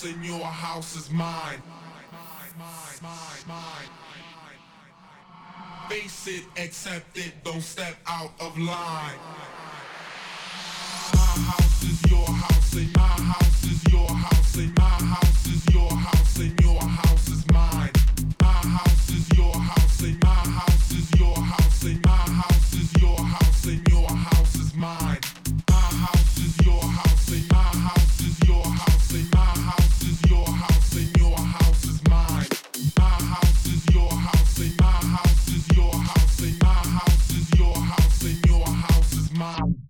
house and your house is mine. Face it, accept it, don't step out of line. My house is your house and my house is your house and my house is your house and your house. Bye.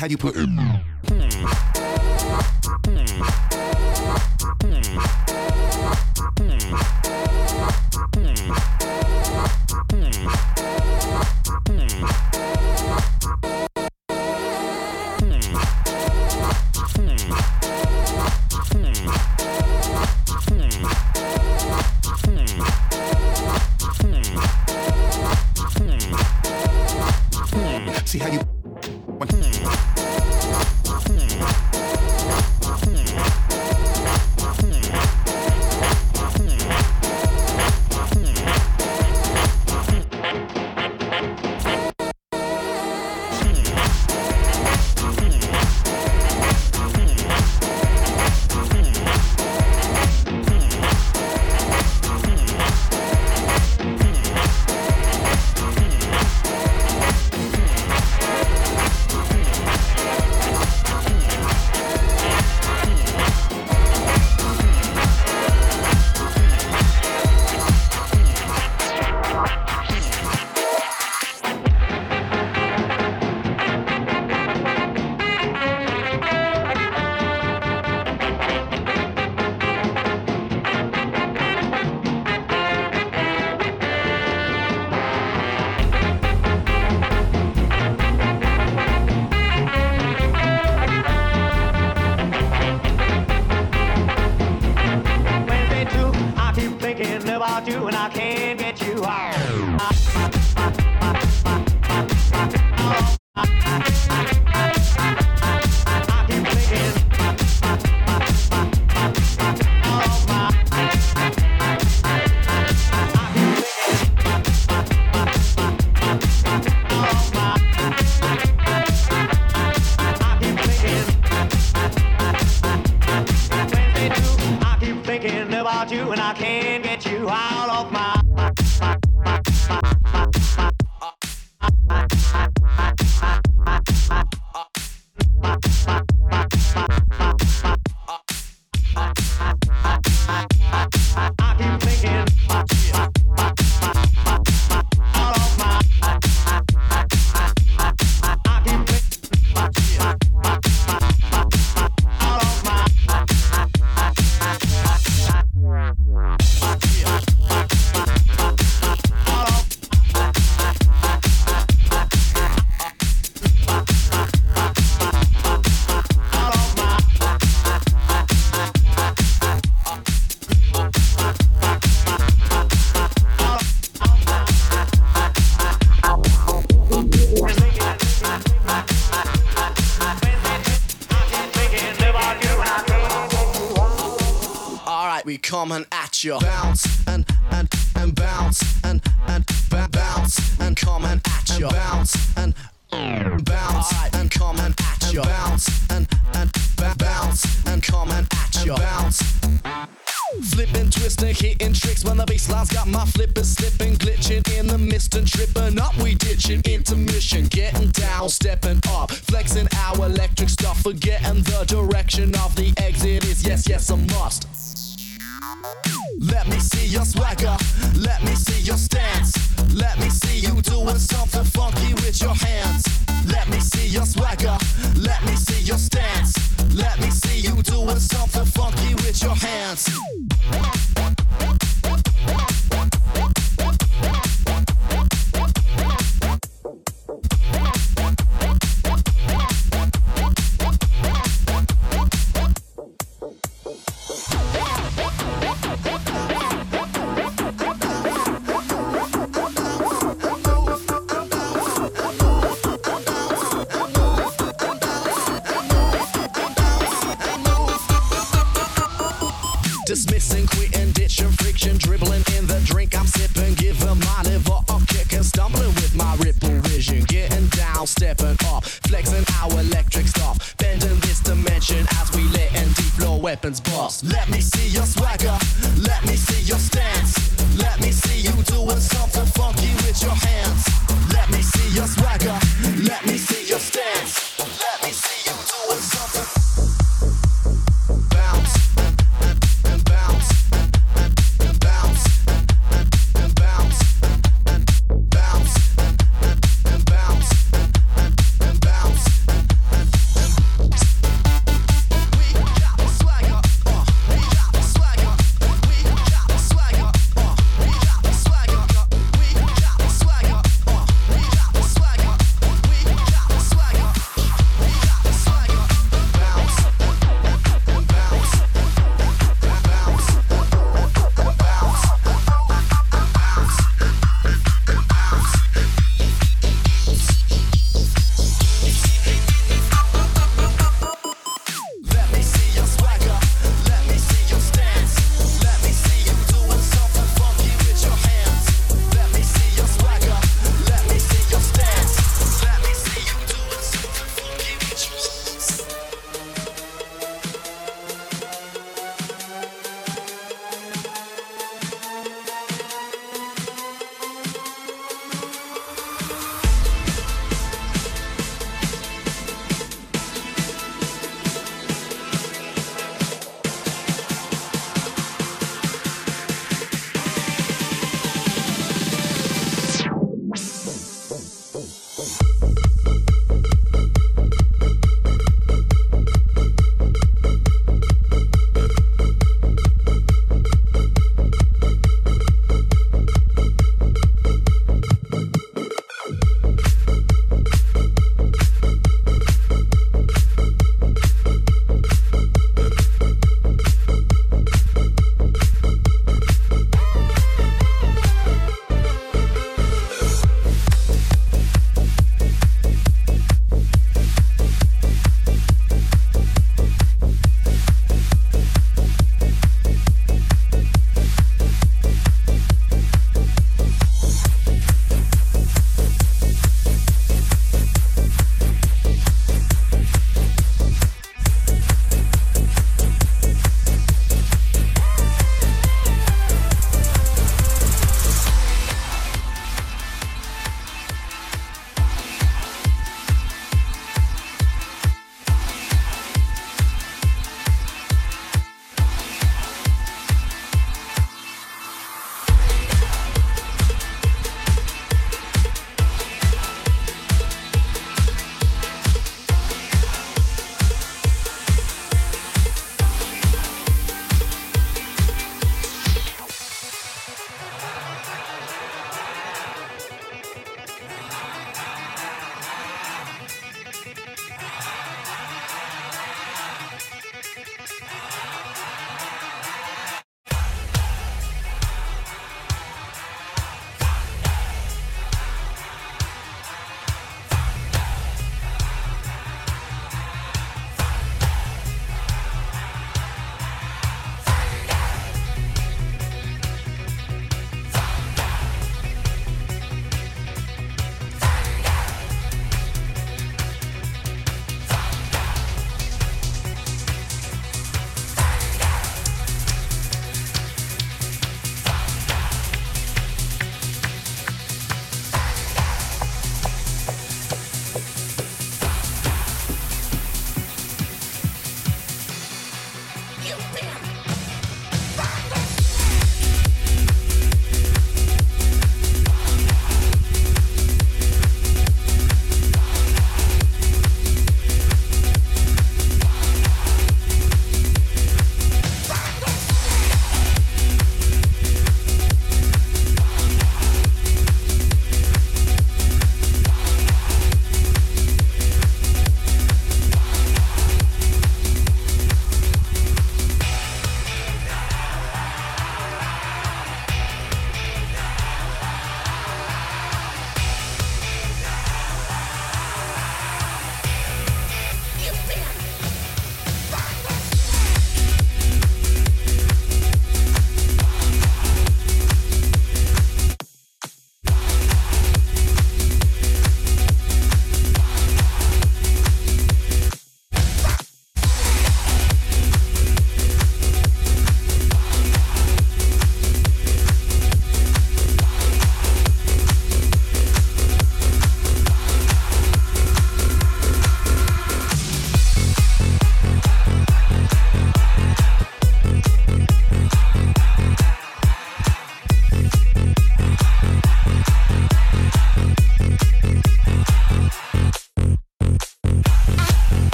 How you put.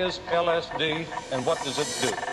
Is LSD and what does it do?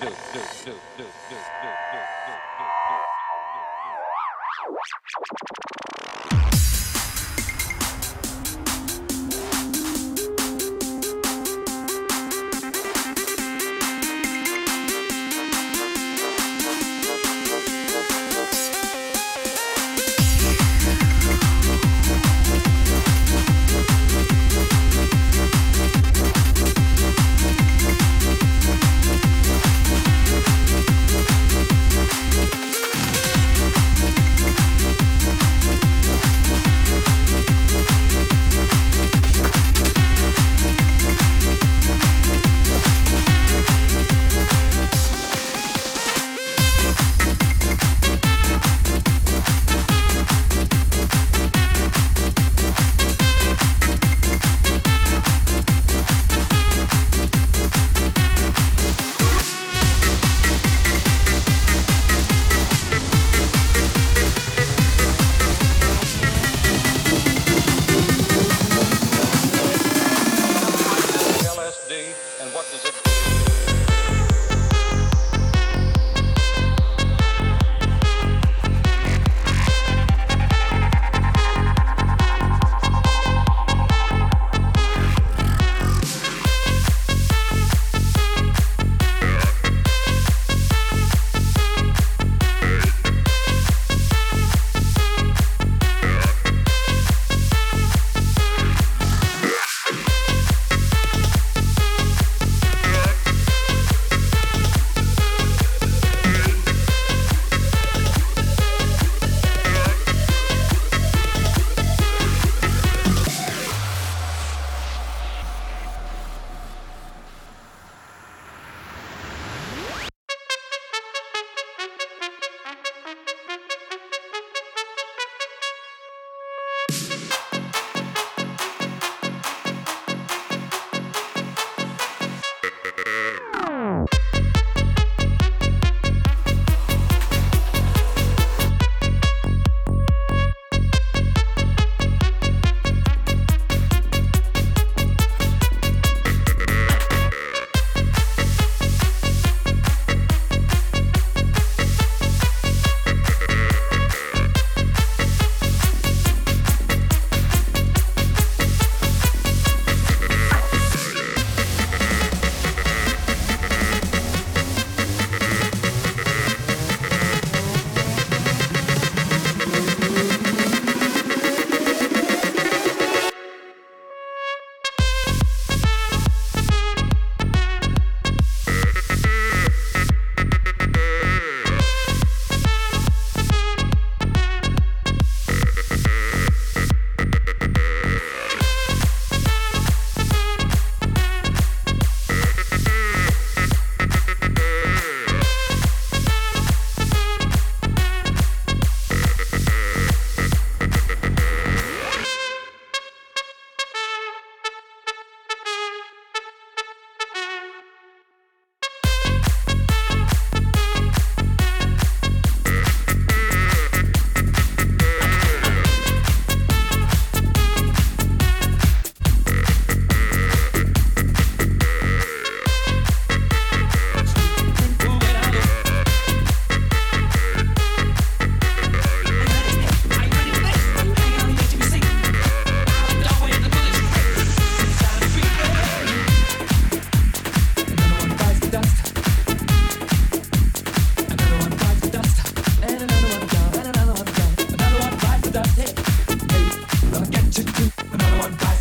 Another one. bites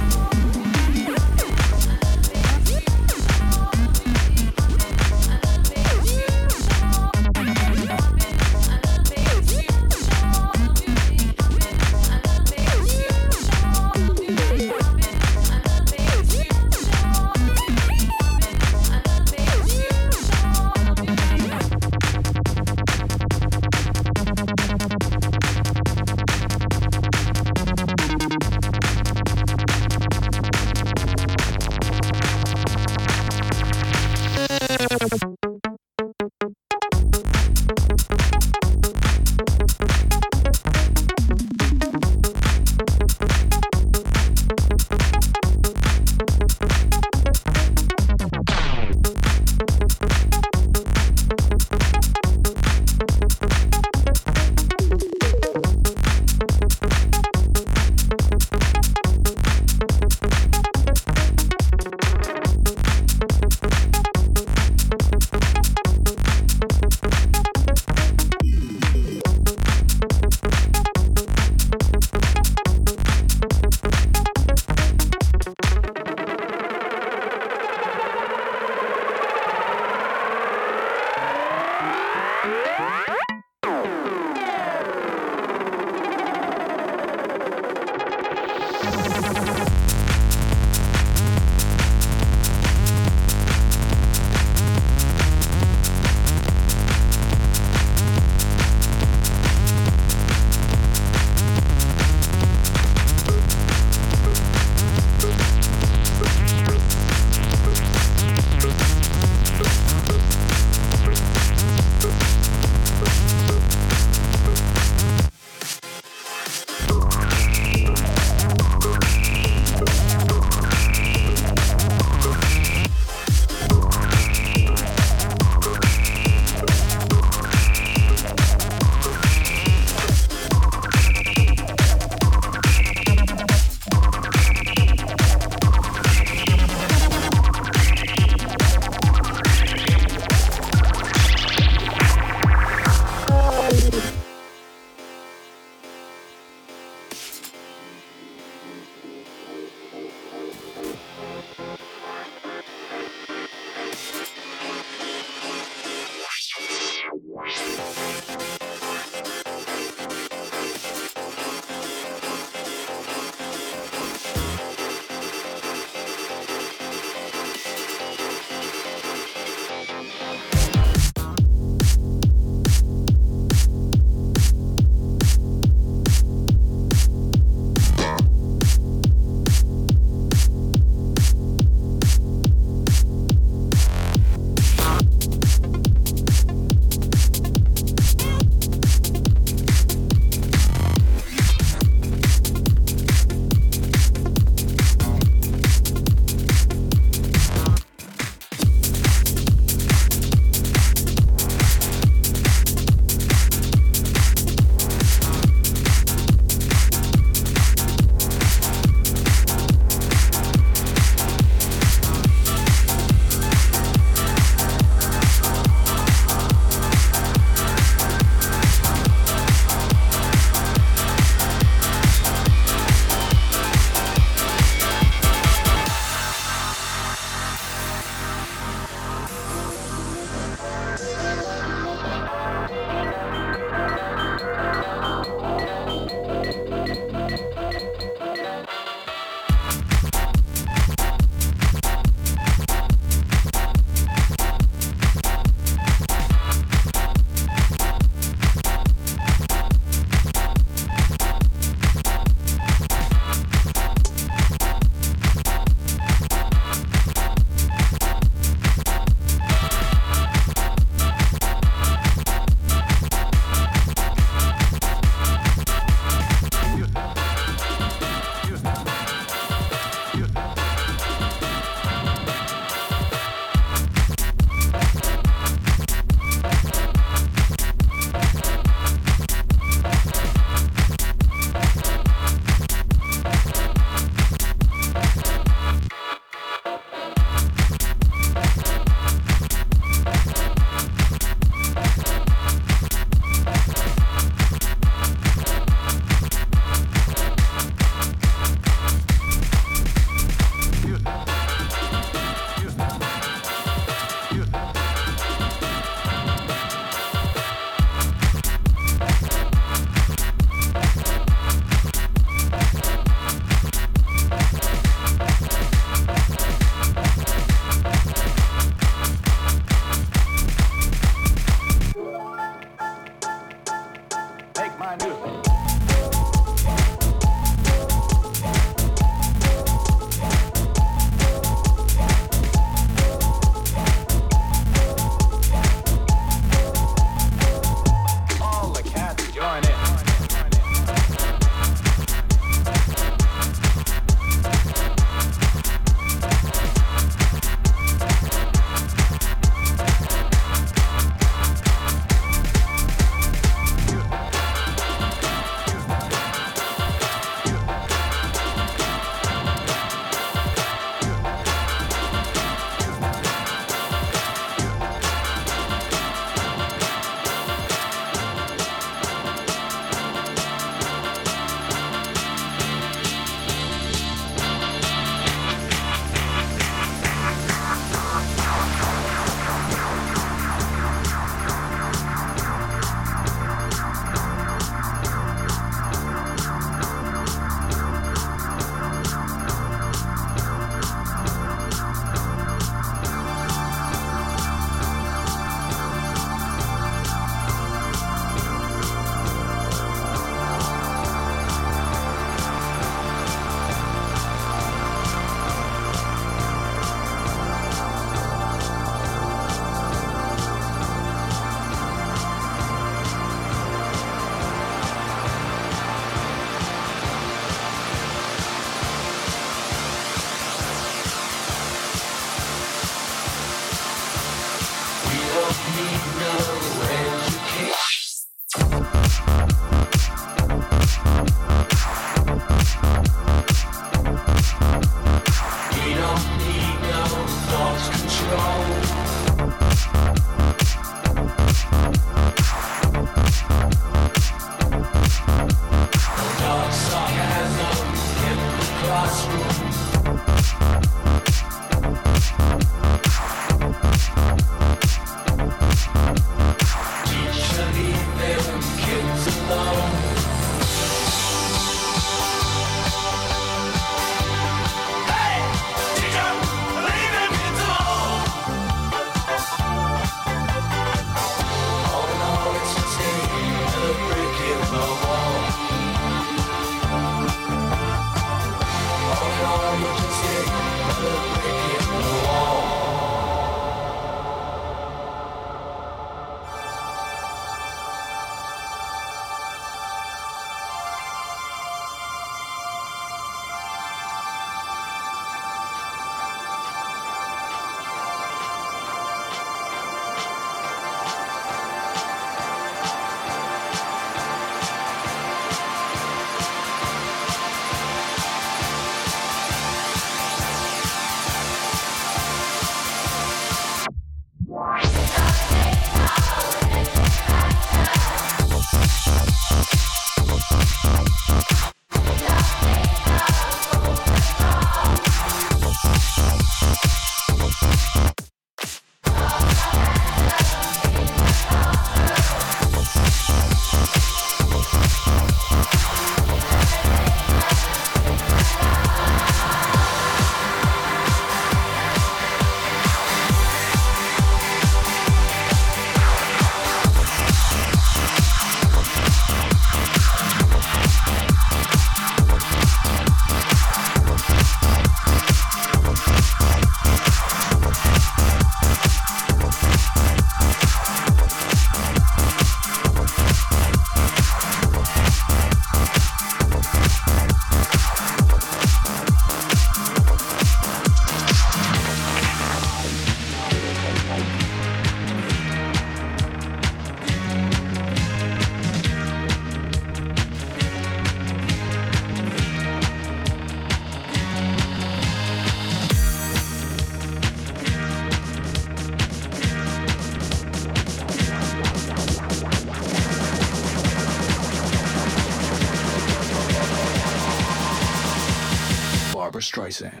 Streisand.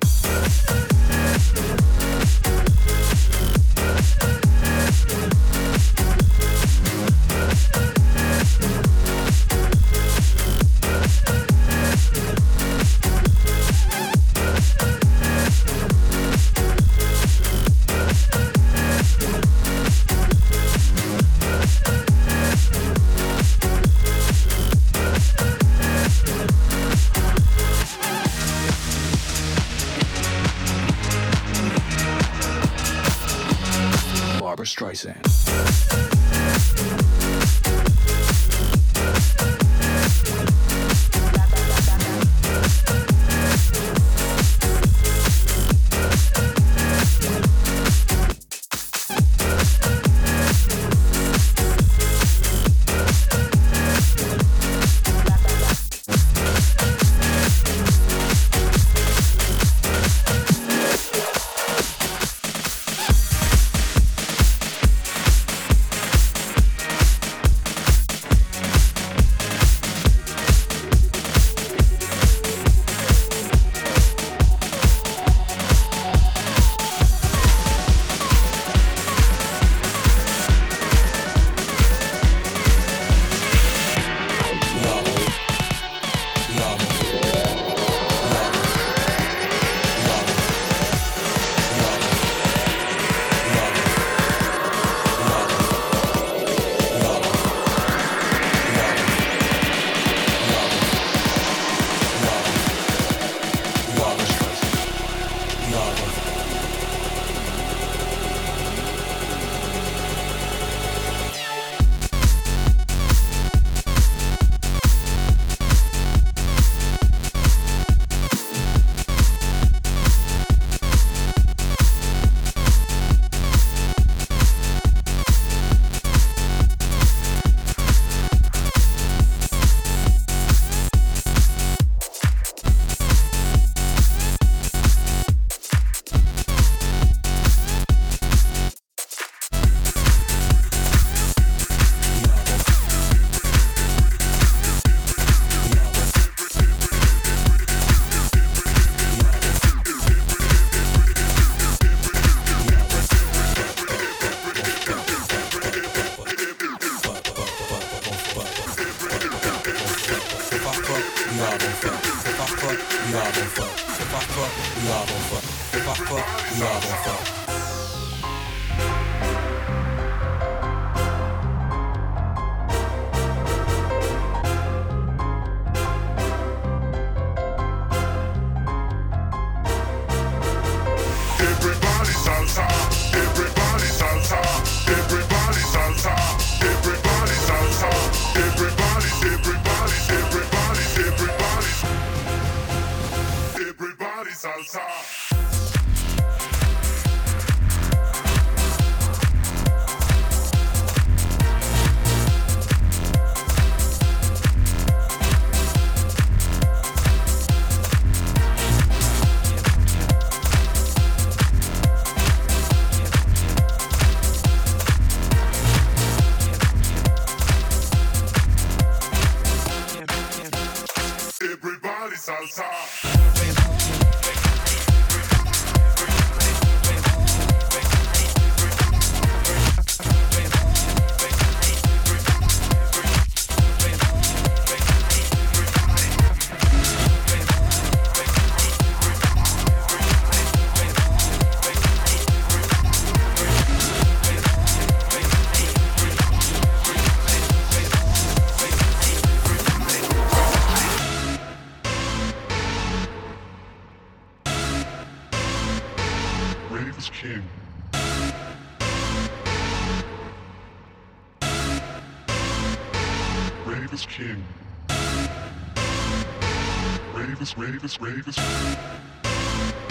Ravis, Ravis, Ravis.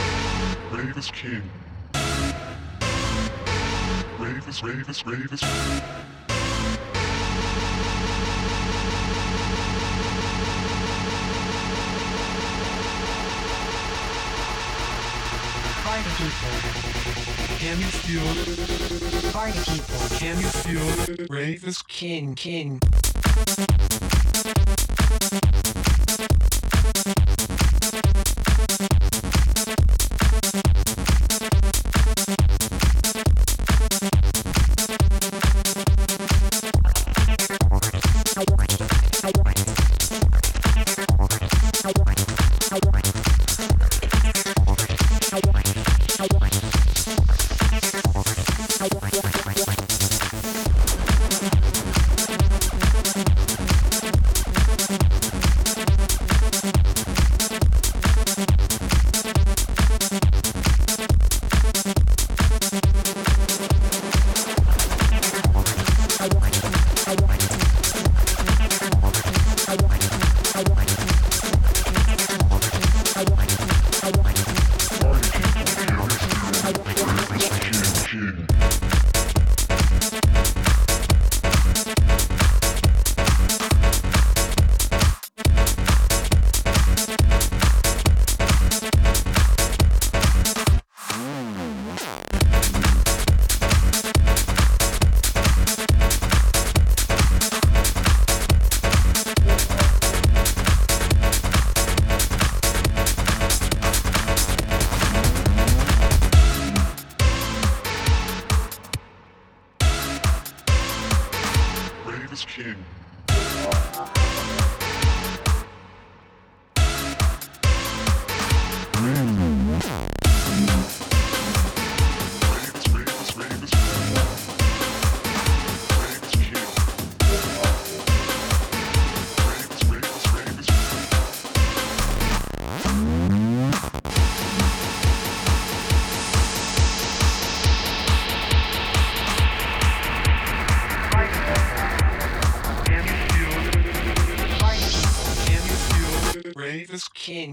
Ravis King. Ravis, Ravis, Ravis. Party people. Can you feel? Party people. Can you feel? Rave is king, king. I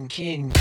king.